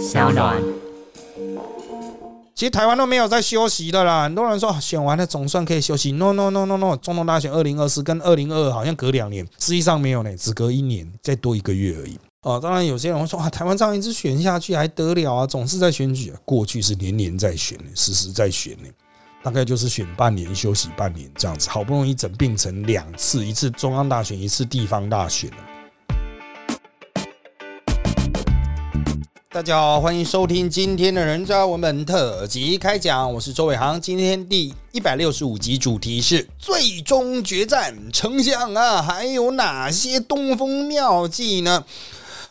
小暖。其实台湾都没有在休息的啦，很多人说选完了总算可以休息，no no no no no，总统大选二零二四跟二零二二好像隔两年，实际上没有呢，只隔一年，再多一个月而已。哦，当然有些人会说啊，台湾这样一直选下去还得了啊？总是在选举，过去是年年在选，时时在选呢，大概就是选半年休息半年这样子，好不容易整并成两次，一次中央大选，一次地方大选大家好，欢迎收听今天的人渣文本特辑开讲，我是周伟航。今天第一百六十五集主题是最终决战，丞相啊，还有哪些东风妙计呢？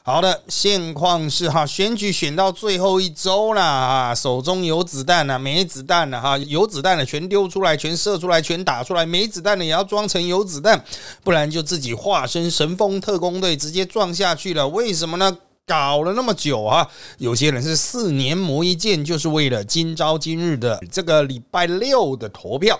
好的，现况是哈，选举选到最后一周了啊，手中有子弹了，没子弹了哈，有子弹的全丢出来，全射出来，全打出来，没子弹的也要装成有子弹，不然就自己化身神风特工队直接撞下去了。为什么呢？搞了那么久啊，有些人是四年磨一剑，就是为了今朝今日的这个礼拜六的投票。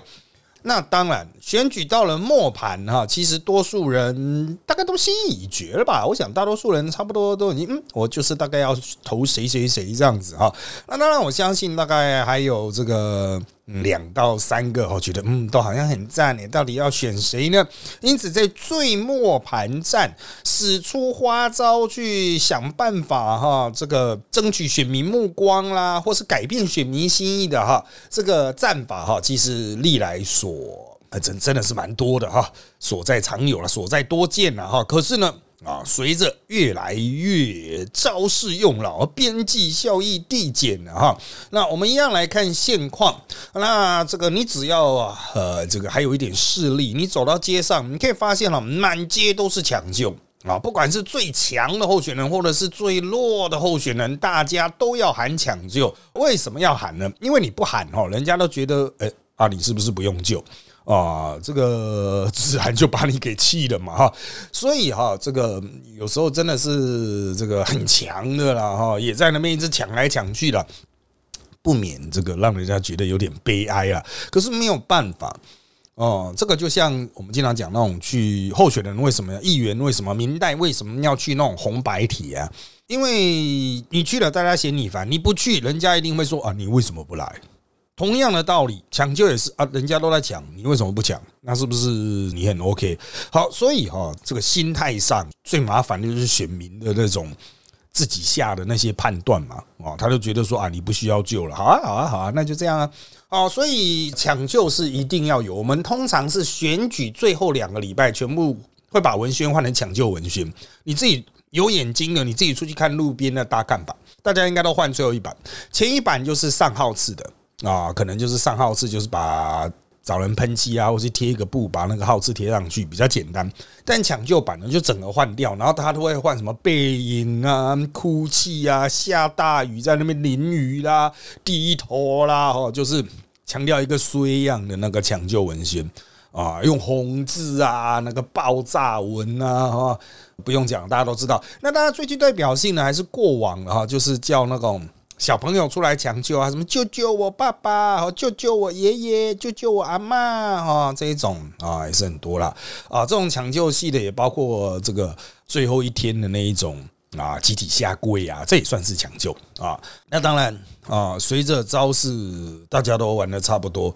那当然，选举到了末盘哈，其实多数人大概都心意已决了吧？我想大多数人差不多都已经，嗯，我就是大概要投谁谁谁这样子哈。那当然，我相信大概还有这个两到三个，我觉得嗯，都好像很赞你到底要选谁呢？因此，在最末盘战，使出花招去想办法哈，这个争取选民目光啦，或是改变选民心意的哈，这个战法哈，其实历来所。真真的是蛮多的哈，所在常有了，所在多见了哈。可是呢，啊，随着越来越招式用老，边际效益递减了哈。那我们一样来看现况。那这个你只要啊呃，这个还有一点势力，你走到街上，你可以发现了，满街都是抢救啊。不管是最强的候选人，或者是最弱的候选人，大家都要喊抢救。为什么要喊呢？因为你不喊哦，人家都觉得，哎啊，你是不是不用救？啊，这个 自然就把你给气了嘛哈，所以哈，这个有时候真的是这个很强的啦哈，也在那边一直抢来抢去的，不免这个让人家觉得有点悲哀啊。可是没有办法哦，这个就像我们经常讲那种去候选人为什么议员为什么明代为什么要去那种红白体啊？因为你去了，大家嫌你烦；你不去，人家一定会说啊，你为什么不来？同样的道理，抢救也是啊，人家都在抢，你为什么不抢？那是不是你很 OK？好，所以哈，这个心态上最麻烦的就是选民的那种自己下的那些判断嘛，哦，他就觉得说啊，你不需要救了，好啊，好啊，好啊，那就这样啊，哦，所以抢救是一定要有。我们通常是选举最后两个礼拜，全部会把文宣换成抢救文宣。你自己有眼睛的，你自己出去看路边的大看板，大家应该都换最后一版，前一版就是上号次的。啊，可能就是上号次，就是把找人喷漆啊，或是贴一个布把那个号次贴上去，比较简单。但抢救版呢，就整个换掉，然后他都会换什么背影啊、哭泣啊、下大雨在那边淋雨啦、低头啦，哦，就是强调一个衰样的那个抢救文宣啊，用红字啊，那个爆炸文啊，哈，不用讲，大家都知道。那当然最具代表性的还是过往的哈，就是叫那种。小朋友出来抢救啊，什么救救我爸爸，救救我爷爷，救救我阿妈，哈，这一种啊也是很多了啊。这种抢救系的也包括这个最后一天的那一种啊，集体下跪啊，这也算是抢救啊。那当然啊，随着招式大家都玩的差不多，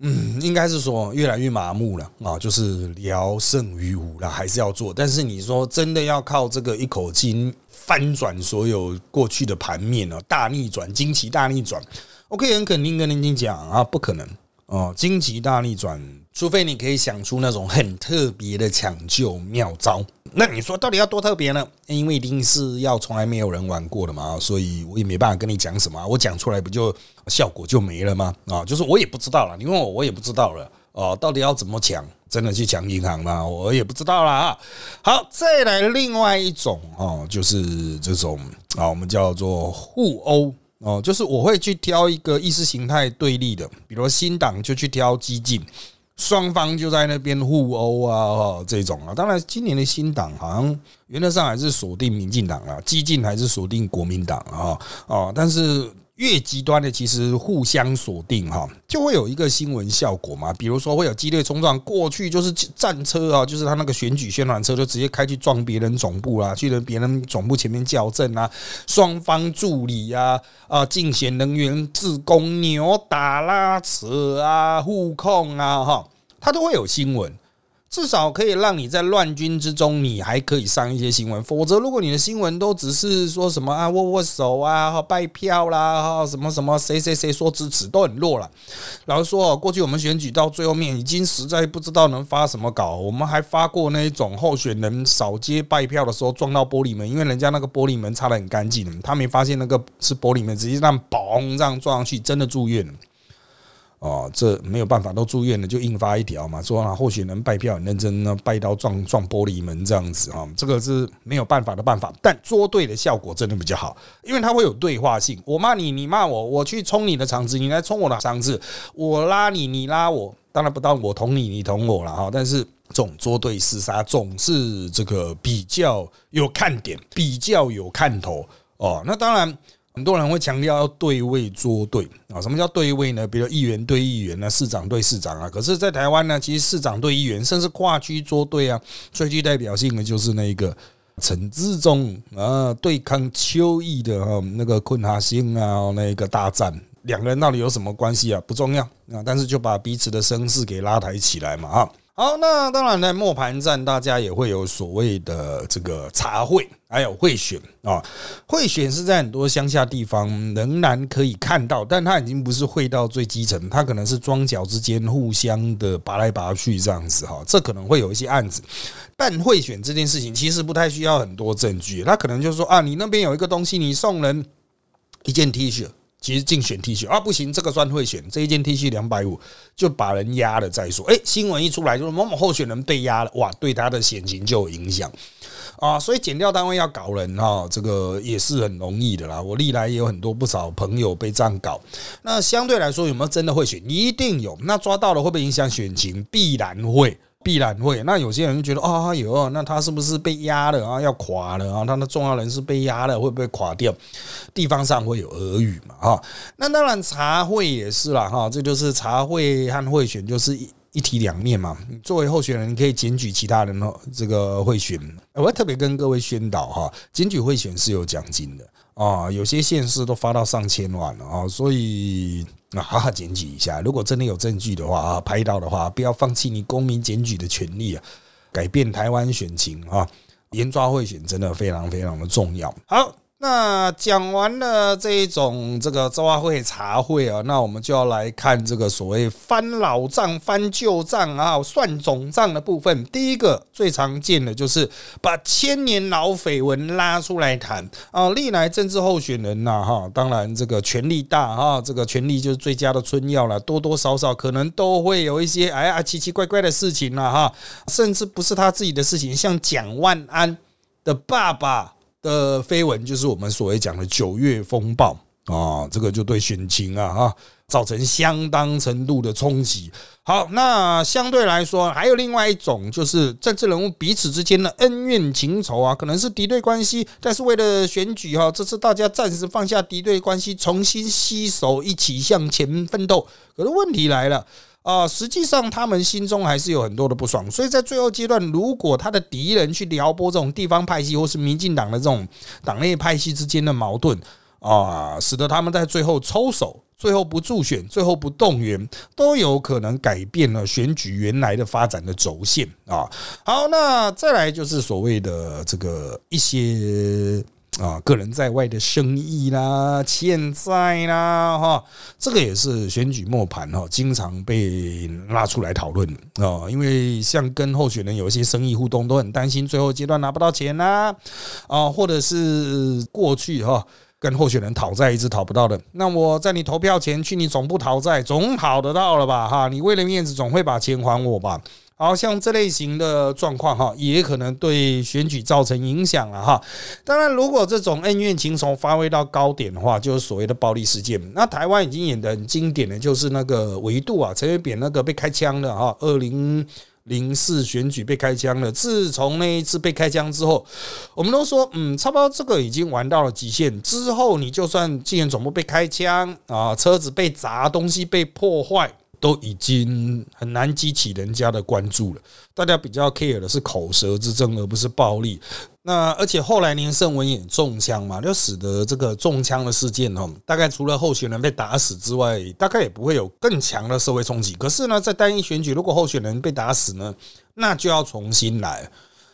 嗯，应该是说越来越麻木了啊，就是聊胜于无了，还是要做。但是你说真的要靠这个一口气。翻转所有过去的盘面哦，大逆转，惊奇大逆转。我可以很肯定跟您讲啊，不可能哦，经济大逆转，除非你可以想出那种很特别的抢救妙招。那你说到底要多特别呢？因为一定是要从来没有人玩过的嘛，所以我也没办法跟你讲什么，我讲出来不就效果就没了吗？啊，就是我也不知道了，你问我我也不知道了。哦，到底要怎么抢？真的去抢银行吗？我也不知道了啊。好，再来另外一种哦，就是这种啊，我们叫做互殴哦，就是我会去挑一个意识形态对立的，比如新党就去挑激进，双方就在那边互殴啊，这种啊。当然，今年的新党好像原则上还是锁定民进党啊，激进还是锁定国民党啊。哦，但是。越极端的其实互相锁定哈，就会有一个新闻效果嘛。比如说会有激烈冲撞，过去就是战车啊，就是他那个选举宣传车就直接开去撞别人总部啦，去了别人总部前面校正啊，双方助理啊啊，竞选人员自攻扭打拉扯啊，互控啊哈，他都会有新闻。至少可以让你在乱军之中，你还可以上一些新闻。否则，如果你的新闻都只是说什么啊握握手啊、拜票啦、哈什么什么谁谁谁说支持，都很弱了。老实说，过去我们选举到最后面，已经实在不知道能发什么稿。我们还发过那一种候选人扫街拜票的时候撞到玻璃门，因为人家那个玻璃门擦得很干净，他没发现那个是玻璃门，直接让嘣这样撞上去，真的住院了。哦，这没有办法，都住院了，就印发一条嘛，说啊，候选人拜票很认真呢，拜刀撞撞玻璃门这样子啊，这个是没有办法的办法，但捉对的效果真的比较好，因为它会有对话性，我骂你，你骂我，我去冲你的场子，你来冲我的场子，我拉你，你拉我，当然不到我捅你，你捅我了哈，但是这种捉对厮杀总是这个比较有看点，比较有看头哦，那当然。很多人会强调要对位作对啊，什么叫对位呢？比如议员对议员啊，市长对市长啊。可是，在台湾呢，其实市长对议员，甚至跨区作对啊，最具代表性的就是那个陈志忠啊，对抗邱毅的哈那个困哈星啊，那个大战，两个人到底有什么关系啊？不重要啊，但是就把彼此的声势给拉抬起来嘛啊。好，那当然在末盘战，大家也会有所谓的这个茶会，还有会选啊。会选是在很多乡下地方仍然可以看到，但它已经不是会到最基层，它可能是庄脚之间互相的拔来拔去这样子哈。这可能会有一些案子，办会选这件事情其实不太需要很多证据，他可能就说啊，你那边有一个东西，你送人一件 T 恤。其实竞选 T 恤啊不行，这个算会选，这一件 T 恤两百五就把人压了再说。哎，新闻一出来就是某某候选人被压了，哇，对他的选情就有影响啊。所以检调单位要搞人哈，这个也是很容易的啦。我历来也有很多不少朋友被这样搞。那相对来说有没有真的会选？一定有。那抓到了会不会影响选情？必然会。必然会，那有些人就觉得啊，有，那他是不是被压了啊？要垮了啊？他的重要人是被压了，会不会垮掉？地方上会有俄语嘛？哈，那当然茶会也是啦，哈，这就是茶会和会选就是一一体两面嘛。作为候选人，可以检举其他人哦，这个会选，我要特别跟各位宣导哈，检举会选是有奖金的。啊，有些县市都发到上千万了啊，所以啊，好好检举一下。如果真的有证据的话啊，拍到的话，不要放弃你公民检举的权利啊，改变台湾选情啊，严抓贿选真的非常非常的重要。好。那讲完了这一种这个周会茶会啊，那我们就要来看这个所谓翻老账、翻旧账啊、算总账的部分。第一个最常见的就是把千年老绯闻拉出来谈啊。历来政治候选人呐，哈，当然这个权力大哈，这个权力就是最佳的春药了，多多少少可能都会有一些哎呀奇奇怪怪的事情了哈，甚至不是他自己的事情，像蒋万安的爸爸。的绯闻就是我们所谓讲的九月风暴啊，这个就对选情啊哈造成相当程度的冲击。好，那相对来说，还有另外一种，就是政治人物彼此之间的恩怨情仇啊，可能是敌对关系，但是为了选举哈，这次大家暂时放下敌对关系，重新携手一起向前奋斗。可是问题来了。啊，实际上他们心中还是有很多的不爽，所以在最后阶段，如果他的敌人去撩拨这种地方派系或是民进党的这种党内派系之间的矛盾啊，使得他们在最后抽手，最后不助选，最后不动员，都有可能改变了选举原来的发展的轴线啊。好，那再来就是所谓的这个一些。啊，个人在外的生意啦、欠债啦，哈，这个也是选举末盘哈，经常被拉出来讨论啊。因为像跟候选人有一些生意互动，都很担心最后阶段拿不到钱呐，啊，或者是过去哈跟候选人讨债一直讨不到的，那我在你投票前去你总部讨债，总讨得到了吧？哈，你为了面子总会把钱还我吧？好像这类型的状况哈，也可能对选举造成影响了哈。当然，如果这种恩怨情仇发挥到高点的话，就是所谓的暴力事件。那台湾已经演的很经典的就是那个维度啊，陈水扁那个被开枪的哈，二零。零四选举被开枪了。自从那一次被开枪之后，我们都说，嗯，差不多这个已经玩到了极限。之后你就算纪元总部被开枪啊，车子被砸，东西被破坏。都已经很难激起人家的关注了。大家比较 care 的是口舌之争，而不是暴力。那而且后来林胜文也中枪嘛，就使得这个中枪的事件哦，大概除了候选人被打死之外，大概也不会有更强的社会冲击。可是呢，在单一选举，如果候选人被打死呢，那就要重新来，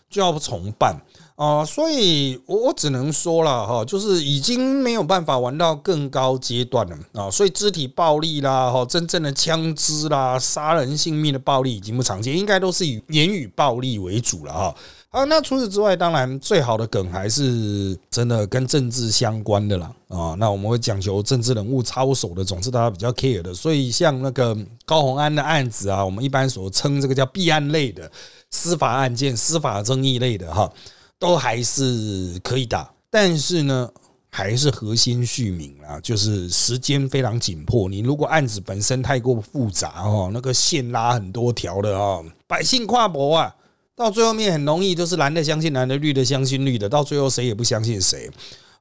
就要重办。啊，所以我我只能说了哈，就是已经没有办法玩到更高阶段了啊，所以肢体暴力啦，哈，真正的枪支啦，杀人性命的暴力已经不常见，应该都是以言语暴力为主了哈。啊，那除此之外，当然最好的梗还是真的跟政治相关的啦啊。那我们会讲求政治人物操守的，总是大家比较 care 的。所以像那个高洪安的案子啊，我们一般所称这个叫弊案类的司法案件、司法争议类的哈。都还是可以打，但是呢，还是核心续名啊，就是时间非常紧迫。你如果案子本身太过复杂哦，那个线拉很多条的哦，百姓跨博啊，到最后面很容易都是蓝的相信蓝的，绿的相信绿的，到最后谁也不相信谁。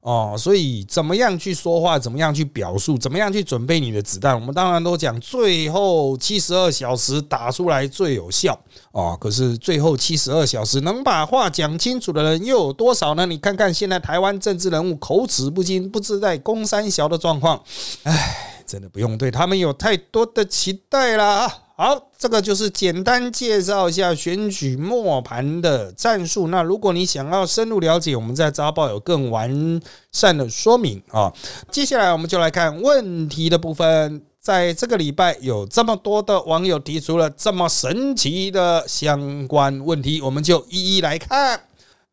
哦，所以怎么样去说话，怎么样去表述，怎么样去准备你的子弹？我们当然都讲最后七十二小时打出来最有效哦。可是最后七十二小时能把话讲清楚的人又有多少呢？你看看现在台湾政治人物口齿不清、不知在公三小的状况，唉，真的不用对他们有太多的期待了啊。好，这个就是简单介绍一下选举末盘的战术。那如果你想要深入了解，我们在早报有更完善的说明啊。接下来我们就来看问题的部分。在这个礼拜，有这么多的网友提出了这么神奇的相关问题，我们就一一来看。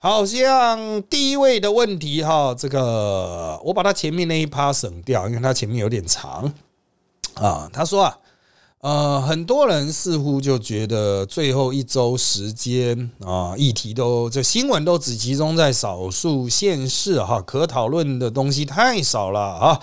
好像第一位的问题哈，这个我把他前面那一趴省掉，因为他前面有点长啊。他说啊。呃，很多人似乎就觉得最后一周时间啊，议题都这新闻都只集中在少数县市哈，可讨论的东西太少了啊。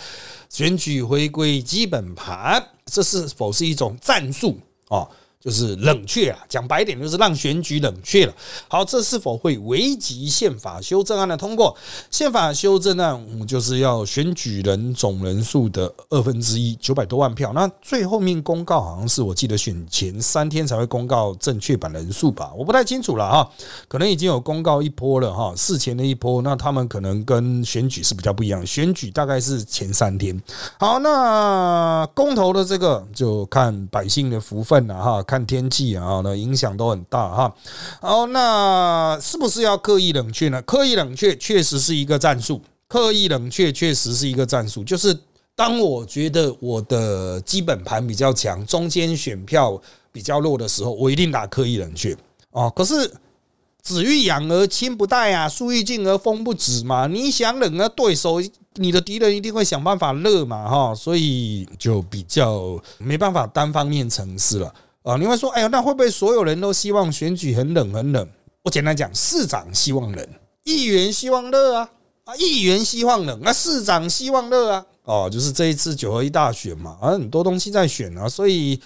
选举回归基本盘，这是否是一种战术啊？就是冷却啊，讲白点就是让选举冷却了。好，这是否会危及宪法修正案的通过？宪法修正案就是要选举人总人数的二分之一，九百多万票。那最后面公告好像是我记得选前三天才会公告正确版人数吧？我不太清楚了哈，可能已经有公告一波了哈，事前的一波。那他们可能跟选举是比较不一样，选举大概是前三天。好，那公投的这个就看百姓的福分了哈。看天气啊，那影响都很大哈。哦，那是不是要刻意冷却呢？刻意冷却确实是一个战术，刻意冷却确实是一个战术。就是当我觉得我的基本盘比较强，中间选票比较弱的时候，我一定打刻意冷却哦。可是子欲养而亲不待啊，树欲静而风不止嘛。你想冷，那对手你的敌人一定会想办法热嘛哈。所以就比较没办法单方面成事了。啊，你会说，哎呀，那会不会所有人都希望选举很冷很冷？我简单讲，市长希望冷，议员希望热啊，啊，议员希望冷，那市长希望热啊，哦，就是这一次九合一大选嘛，啊，很多东西在选啊，所以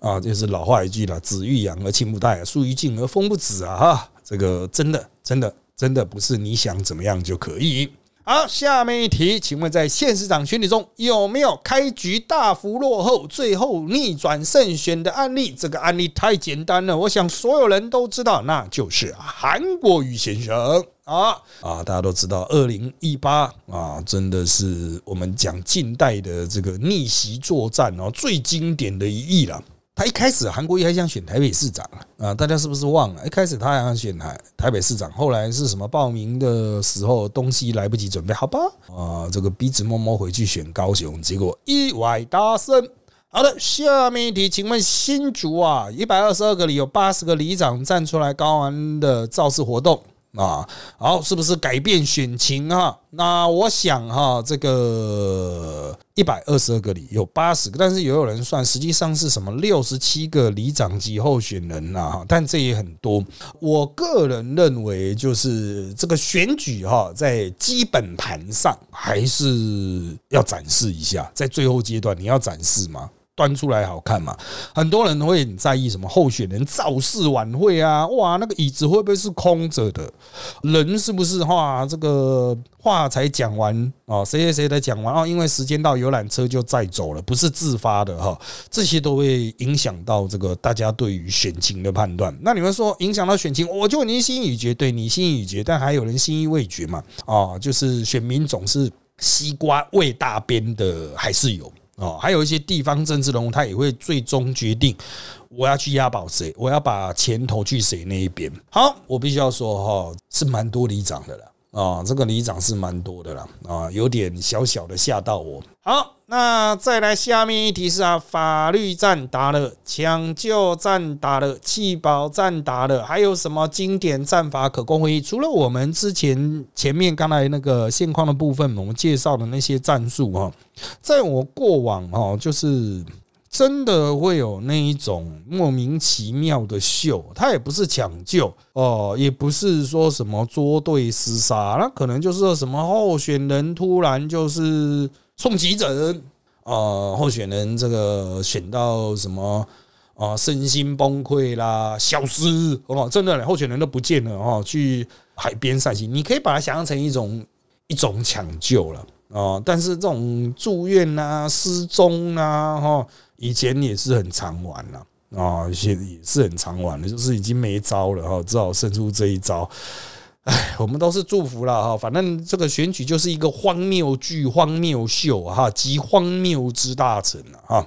啊，就是老话一句了，子欲养而亲不待，树欲静而风不止啊，哈，这个真的真的真的不是你想怎么样就可以。好，下面一题，请问在县市长选举中有没有开局大幅落后，最后逆转胜选的案例？这个案例太简单了，我想所有人都知道，那就是韩国瑜先生啊啊！大家都知道，二零一八啊，真的是我们讲近代的这个逆袭作战哦，最经典的一役了。他一开始韩国瑜还想选台北市长啊，大家是不是忘了？一开始他还想选台台北市长，后来是什么报名的时候东西来不及准备，好吧？啊，这个鼻子摸摸回去选高雄，结果意外大胜。好的，下面一题，请问新竹啊，一百二十二个里有八十个里长站出来高安的造势活动。啊，好，是不是改变选情啊？那我想哈，这个一百二十二个里有八十个，但是也有人算，实际上是什么六十七个里长级候选人呐，但这也很多。我个人认为，就是这个选举哈，在基本盘上还是要展示一下，在最后阶段你要展示吗？端出来好看嘛。很多人会很在意什么候选人造势晚会啊，哇，那个椅子会不会是空着的？人是不是话这个话才讲完啊？谁谁谁才讲完哦？因为时间到，游览车就载走了，不是自发的哈。这些都会影响到这个大家对于选情的判断。那你们说影响到选情，我就你心已决，对你心已决，但还有人心意未决嘛？啊，就是选民总是。西瓜味大边的还是有哦，还有一些地方政治人物，他也会最终决定我要去押宝谁，我要把钱投去谁那一边。好，我必须要说哈，是蛮多里长的了。啊，这个里长是蛮多的啦，啊，有点小小的吓到我。好，那再来下面一题是啊，法律战打了，抢救战打了，气保战打了，还有什么经典战法可供回忆？除了我们之前前面刚才那个现况的部分，我们介绍的那些战术哈，在我过往哈，就是。真的会有那一种莫名其妙的秀，他也不是抢救哦，也不是说什么捉对厮杀，那可能就是什么候选人突然就是送急诊啊，候选人这个选到什么啊，身心崩溃啦，消失哦，真的候选人都不见了哦，去海边散心，你可以把它想象成一种一种抢救了啊，但是这种住院啊、失踪啊，哈。以前也是很常玩了啊，现也是很常玩的，就是已经没招了哈，只好胜出这一招。哎，我们都是祝福了哈，反正这个选举就是一个荒谬剧、荒谬秀哈，集荒谬之大成了哈。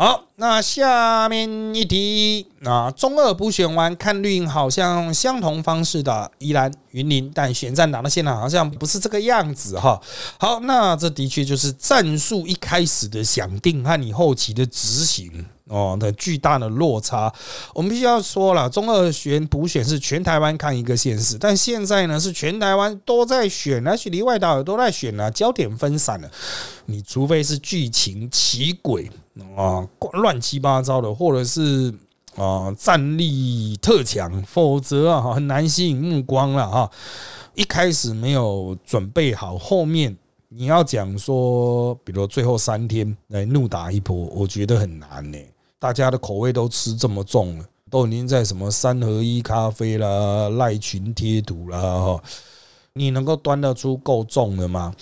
好，那下面一题，啊中二补选完看绿营好像相同方式的依然云林，但选战打到现在好像不是这个样子哈。好，那这的确就是战术一开始的想定和你后期的执行。哦，的巨大的落差，我们必须要说了，中二选补选是全台湾看一个县市，但现在呢是全台湾都在选，而且离外岛也都在选啊，焦点分散了。你除非是剧情奇诡啊，乱七八糟的，或者是啊战力特强，否则啊很难吸引目光了哈。一开始没有准备好，后面你要讲说，比如最后三天来怒打一波，我觉得很难呢。大家的口味都吃这么重了，都已经在什么三合一咖啡啦、赖群贴图啦哈，你能够端得出够重的吗？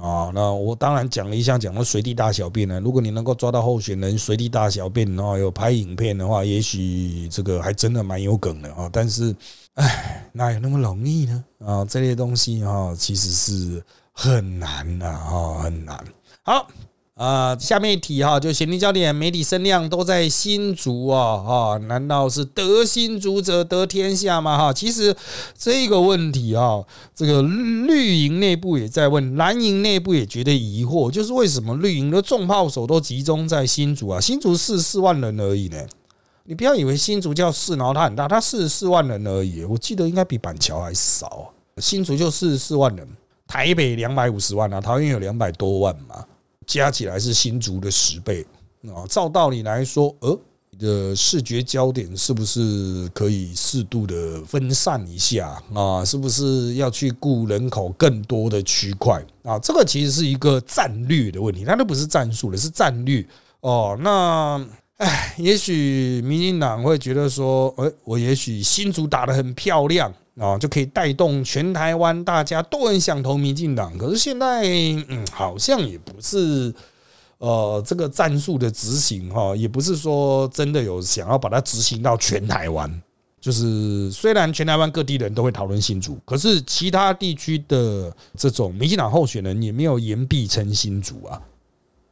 啊，那我当然讲了一项讲到随地大小便呢。如果你能够抓到候选人随地大小便，然后有拍影片的话，也许这个还真的蛮有梗的啊。但是，哎，哪有那么容易呢？啊，这些东西哈，其实是很难的哈，很难。好。啊，下面一题哈，就咸宁焦点，媒体声量都在新竹啊，哈，难道是得新竹者得天下吗？哈，其实这个问题啊，这个绿营内部也在问，蓝营内部也觉得疑惑，就是为什么绿营的重炮手都集中在新竹啊？新竹四四万人而已呢，你不要以为新竹叫四，然后它很大，它四十四万人而已，我记得应该比板桥还少，新竹就四十四万人，台北两百五十万啊，桃园有两百多万嘛。加起来是新竹的十倍啊！照道理来说，呃，你的视觉焦点是不是可以适度的分散一下啊？是不是要去顾人口更多的区块啊？这个其实是一个战略的问题，它都不是战术了，是战略哦。那哎，也许民进党会觉得说，哎，我也许新竹打得很漂亮。啊，就可以带动全台湾，大家都很想投民进党。可是现在，嗯，好像也不是，呃，这个战术的执行哈，也不是说真的有想要把它执行到全台湾。就是虽然全台湾各地人都会讨论新竹，可是其他地区的这种民进党候选人也没有言必称新竹啊。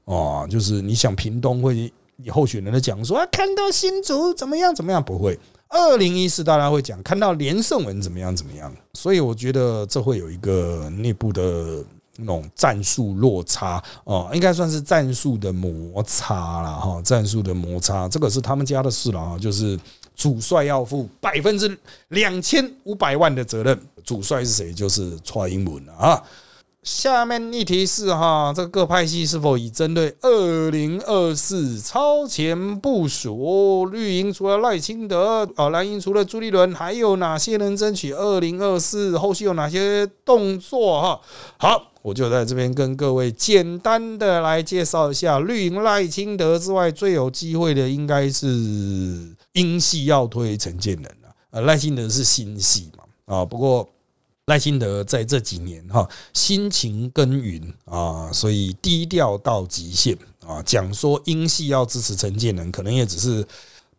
哦，就是你想屏东会候选人的讲说啊，看到新竹怎么样怎么样，不会。二零一四，大家会讲看到连胜文怎么样怎么样，所以我觉得这会有一个内部的那种战术落差哦，应该算是战术的摩擦了哈，战术的摩擦，这个是他们家的事了啊，就是主帅要负百分之两千五百万的责任，主帅是谁？就是蔡英文啊。下面一题是哈，这个各派系是否已针对二零二四超前部署？绿营除了赖清德，啊，蓝营除了朱立伦，还有哪些人争取二零二四？后续有哪些动作？哈，好，我就在这边跟各位简单的来介绍一下，绿营赖清德之外，最有机会的应该是英系要推陈建仁了。呃，赖清德是新系嘛，啊，不过赖清德在这几年哈，辛勤耕耘啊，所以低调到极限啊，讲说英系要支持陈建仁，可能也只是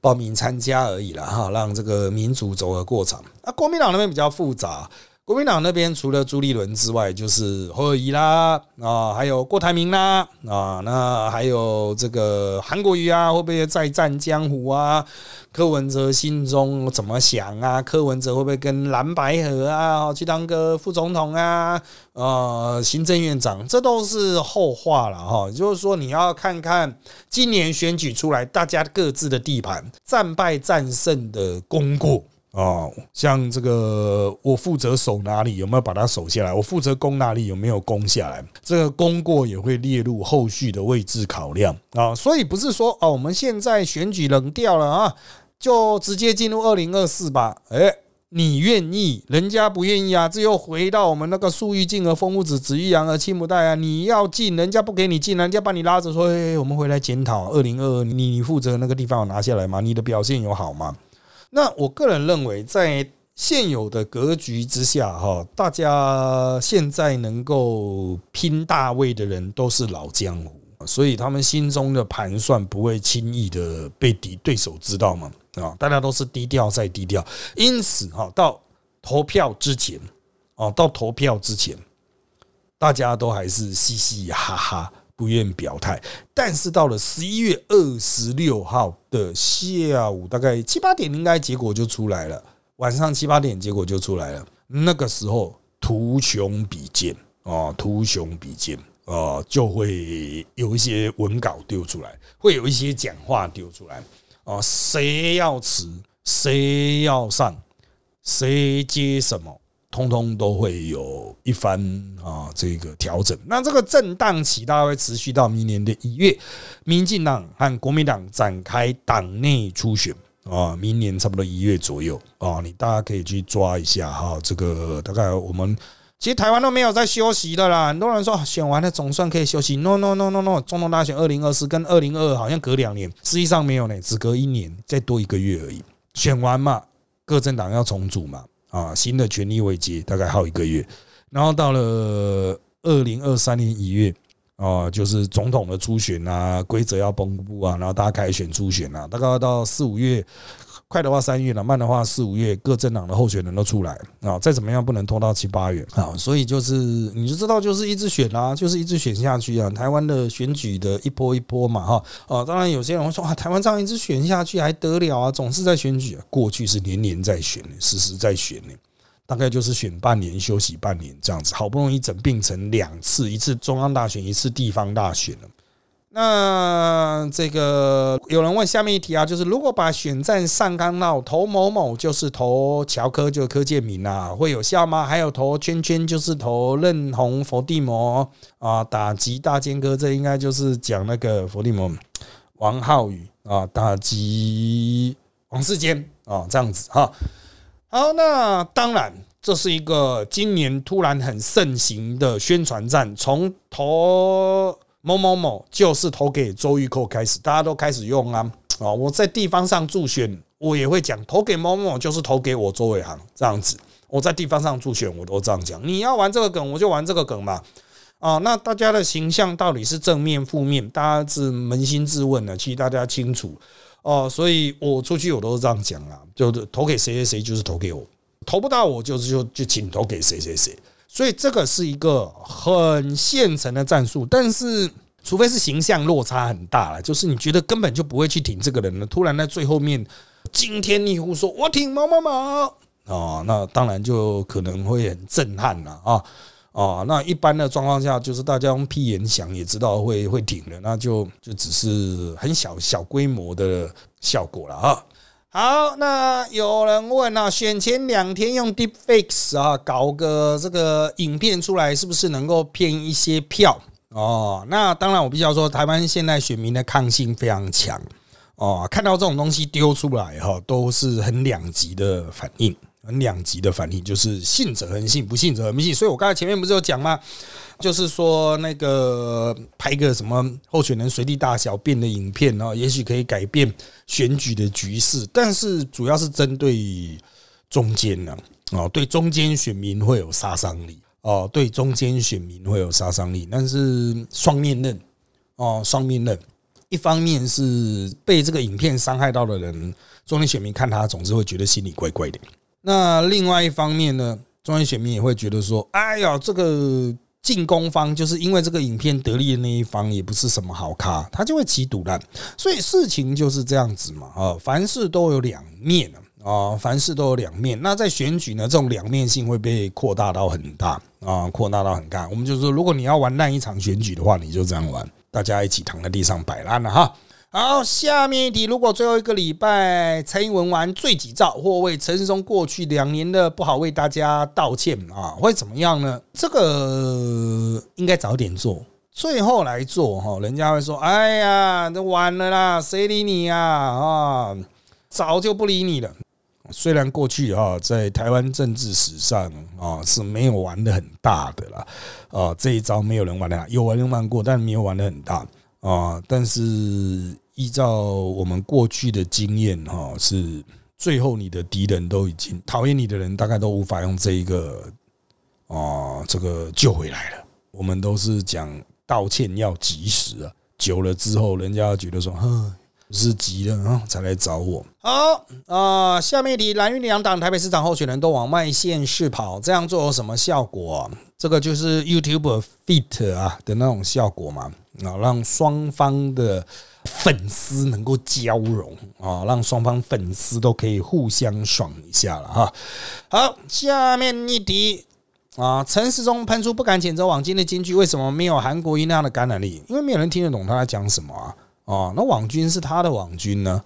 报名参加而已了哈，让这个民主走个过场。啊国民党那边比较复杂。国民党那边除了朱立伦之外，就是侯友谊啦啊，还有郭台铭啦啊，那还有这个韩国瑜啊，会不会再战江湖啊？柯文哲心中怎么想啊？柯文哲会不会跟蓝白河啊去当个副总统啊？呃，行政院长，这都是后话了哈。就是说，你要看看今年选举出来，大家各自的地盘战败战胜的功过。哦，像这个我负责守哪里，有没有把它守下来？我负责攻哪里，有没有攻下来？这个攻过也会列入后续的位置考量啊。所以不是说哦，我们现在选举冷掉了啊，就直接进入二零二四吧？哎，你愿意，人家不愿意啊。这又回到我们那个树欲静而风不止，子欲养而亲不待啊。你要进，人家不给你进，人家把你拉着说：“哎，我们回来检讨二零二二，你你负责那个地方有拿下来吗？你的表现有好吗？”那我个人认为，在现有的格局之下，哈，大家现在能够拼大位的人都是老江湖，所以他们心中的盘算不会轻易的被敌对手知道嘛？啊，大家都是低调再低调，因此哈，到投票之前，哦，到投票之前，大家都还是嘻嘻哈哈。不愿表态，但是到了十一月二十六号的下午，大概七八点，应该结果就出来了。晚上七八点，结果就出来了。那个时候，图穷匕见啊，图穷匕见啊，就会有一些文稿丢出来，会有一些讲话丢出来啊，谁要辞，谁要上，谁接什么。通通都会有一番啊，这个调整。那这个震荡期大概会持续到明年的一月，民进党和国民党展开党内初选啊，明年差不多一月左右啊，你大家可以去抓一下哈。这个大概我们其实台湾都没有在休息的啦。很多人说选完了总算可以休息，no no no no no，总统大选二零二四跟二零二二好像隔两年，实际上没有呢，只隔一年，再多一个月而已。选完嘛，各政党要重组嘛。啊，新的权力危机大概还有一个月，然后到了二零二三年一月，啊，就是总统的初选啊，规则要公布啊，然后大家开始选初选啊，大概到四五月。快的话三月了，慢的话四五月，各政党的候选人都出来啊，再怎么样不能拖到七八月啊，所以就是你就知道，就是一直选啦，就是一直选下去啊。台湾的选举的一波一波嘛，哈啊，当然有些人会说啊，台湾这样一直选下去还得了啊？总是在选举，过去是年年在选，时时在选呢，大概就是选半年休息半年这样子，好不容易整并成两次，一次中央大选，一次地方大选了。那这个有人问下面一题啊，就是如果把选战上纲到投某某就是投乔科，就柯建明啊，会有效吗？还有投圈圈就是投认同佛地魔啊，打击大剑哥，这应该就是讲那个佛地魔王浩宇啊，打击王世坚啊，这样子哈。好，那当然这是一个今年突然很盛行的宣传战，从投。某某某就是投给周玉蔻开始，大家都开始用啊啊！我在地方上助选，我也会讲投给某某就是投给我周伟航这样子。我在地方上助选，我都这样讲。你要玩这个梗，我就玩这个梗嘛啊！那大家的形象到底是正面负面？大家是扪心自问的，其实大家清楚哦。所以我出去我都是这样讲啊，就是投给谁谁谁就是投给我，投不到我就是就就请投给谁谁谁。所以这个是一个很现成的战术，但是除非是形象落差很大了，就是你觉得根本就不会去挺这个人了，突然在最后面惊天逆呼说“我挺毛毛毛”啊，那当然就可能会很震撼了啊啊！那一般的状况下，就是大家用屁眼想也知道会会挺的，那就就只是很小小规模的效果了啊。好，那有人问啊，选前两天用 Deepfake 啊，搞个这个影片出来，是不是能够骗一些票？哦，那当然，我必须要说，台湾现在选民的抗性非常强哦，看到这种东西丢出来哈，都是很两极的反应。两极的反应，就是信者恒信，不信者恒不信。所以我刚才前面不是有讲吗？就是说那个拍个什么候选人随地大小便的影片哦，也许可以改变选举的局势，但是主要是针对中间呢，哦，对中间选民会有杀伤力，哦，对中间选民会有杀伤力，但是双面刃，哦，双面刃。一方面是被这个影片伤害到的人，中间选民看他总是会觉得心里怪怪的。那另外一方面呢，中间选民也会觉得说：“哎呀，这个进攻方就是因为这个影片得利的那一方也不是什么好咖，他就会起赌烂。”所以事情就是这样子嘛，啊，凡事都有两面啊，凡事都有两面。那在选举呢，这种两面性会被扩大到很大啊，扩大到很大。我们就说，如果你要玩烂一场选举的话，你就这样玩。大家一起躺在地上摆烂了哈。好，下面一题，如果最后一个礼拜蔡英文玩醉几兆，或为陈世忠过去两年的不好为大家道歉啊，会怎么样呢？这个应该早点做，最后来做哈，人家会说：“哎呀，都晚了啦，谁理你呀？啊，早就不理你了。”虽然过去啊，在台湾政治史上啊是没有玩的很大的啦，啊这一招没有人玩的，有玩人玩过，但没有玩的很大啊。但是依照我们过去的经验哈，是最后你的敌人都已经讨厌你的人，大概都无法用这一个啊这个救回来了。我们都是讲道歉要及时啊，久了之后，人家觉得说，哼。是急了啊，才来找我。好啊，下面题：蓝云两党台北市长候选人都往外线市跑，这样做有什么效果？这个就是 YouTube fit 啊的那种效果嘛，啊，让双方的粉丝能够交融啊，让双方粉丝都可以互相爽一下了哈。好，下面一题啊，陈时中喷出不敢谴责网军的金句，为什么没有韩国瑜那样的感染力？因为没有人听得懂他在讲什么啊。哦，那网军是他的网军呢？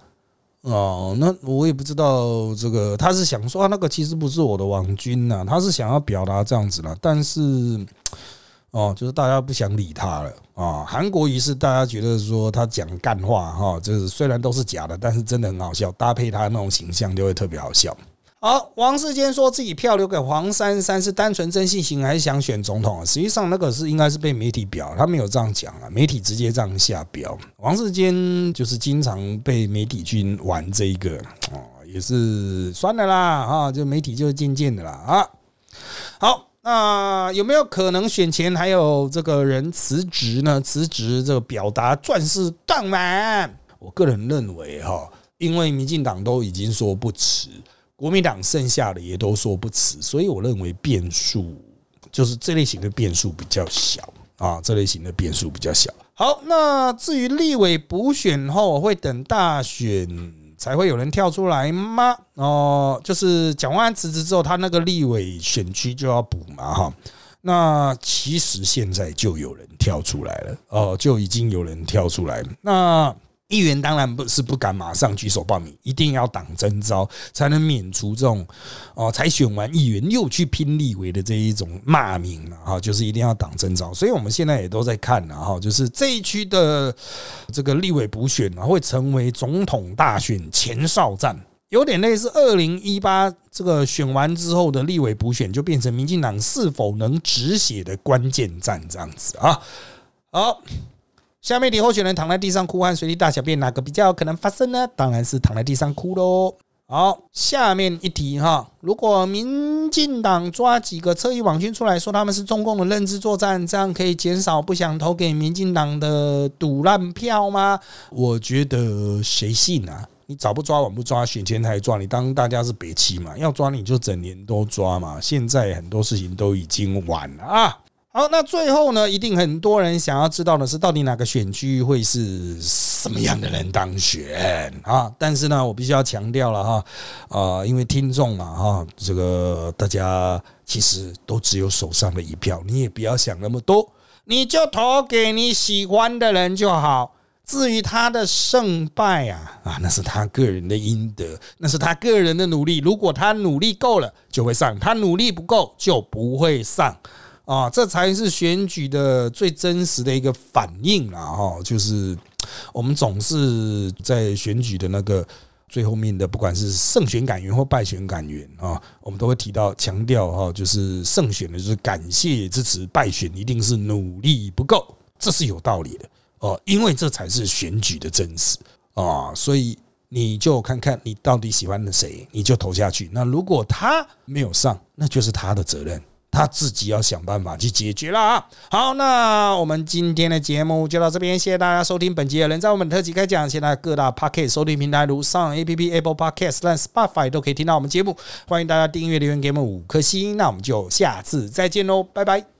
哦，那我也不知道这个，他是想说那个其实不是我的网军呐，他是想要表达这样子了，但是哦，就是大家不想理他了啊。韩国瑜是大家觉得说他讲干话哈，就是虽然都是假的，但是真的很好笑，搭配他那种形象就会特别好笑。好，王世坚说自己票留给黄珊珊是单纯真性情还是想选总统？实际上那个是应该是被媒体表，他没有这样讲啊，媒体直接这样下标。王世坚就是经常被媒体去玩这一个哦，也是算了啦啊，就媒体就是渐渐的啦啊。好，那有没有可能选前还有这个人辞职呢？辞职这个表达钻石当满，我个人认为哈，因为民进党都已经说不辞。国民党剩下的也都说不迟，所以我认为变数就是这类型的变数比较小啊，这类型的变数比较小。好，那至于立委补选后会等大选才会有人跳出来吗？哦，就是蒋万安辞职之后，他那个立委选区就要补嘛，哈。那其实现在就有人跳出来了，哦，就已经有人跳出来。那议员当然不是不敢马上举手报名，一定要党征召才能免除这种哦，才选完议员又去拼立委的这一种骂名了哈，就是一定要党征召。所以我们现在也都在看了哈，就是这一区的这个立委补选啊，会成为总统大选前哨战，有点类似二零一八这个选完之后的立委补选，就变成民进党是否能止血的关键战这样子啊。好。下面题候选人躺在地上哭和随地大小便，哪个比较可能发生呢？当然是躺在地上哭喽。好，下面一题哈，如果民进党抓几个侧翼网军出来说他们是中共的认知作战，这样可以减少不想投给民进党的赌烂票吗？我觉得谁信啊？你早不抓晚不抓，选前才抓，你当大家是别欺嘛？要抓你就整年都抓嘛。现在很多事情都已经晚了啊。好，那最后呢，一定很多人想要知道的是，到底哪个选区会是什么样的人当选啊？但是呢，我必须要强调了哈，啊，因为听众嘛哈，这个大家其实都只有手上的一票，你也不要想那么多，你就投给你喜欢的人就好。至于他的胜败啊，啊，那是他个人的阴德，那是他个人的努力。如果他努力够了，就会上；他努力不够，就不会上。啊，这才是选举的最真实的一个反应了哈，就是我们总是在选举的那个最后面的不管是胜选感言或败选感言啊，我们都会提到强调哈，就是胜选的就是感谢支持，败选一定是努力不够，这是有道理的哦，因为这才是选举的真实啊，所以你就看看你到底喜欢的谁，你就投下去。那如果他没有上，那就是他的责任。他自己要想办法去解决了啊！好，那我们今天的节目就到这边，谢谢大家收听本期的人在我们特辑开讲。现在各大 Podcast 收听平台如上 A P P Apple Podcast、和 Spotify 都可以听到我们节目。欢迎大家订阅、留言给我们五颗星。那我们就下次再见喽，拜拜。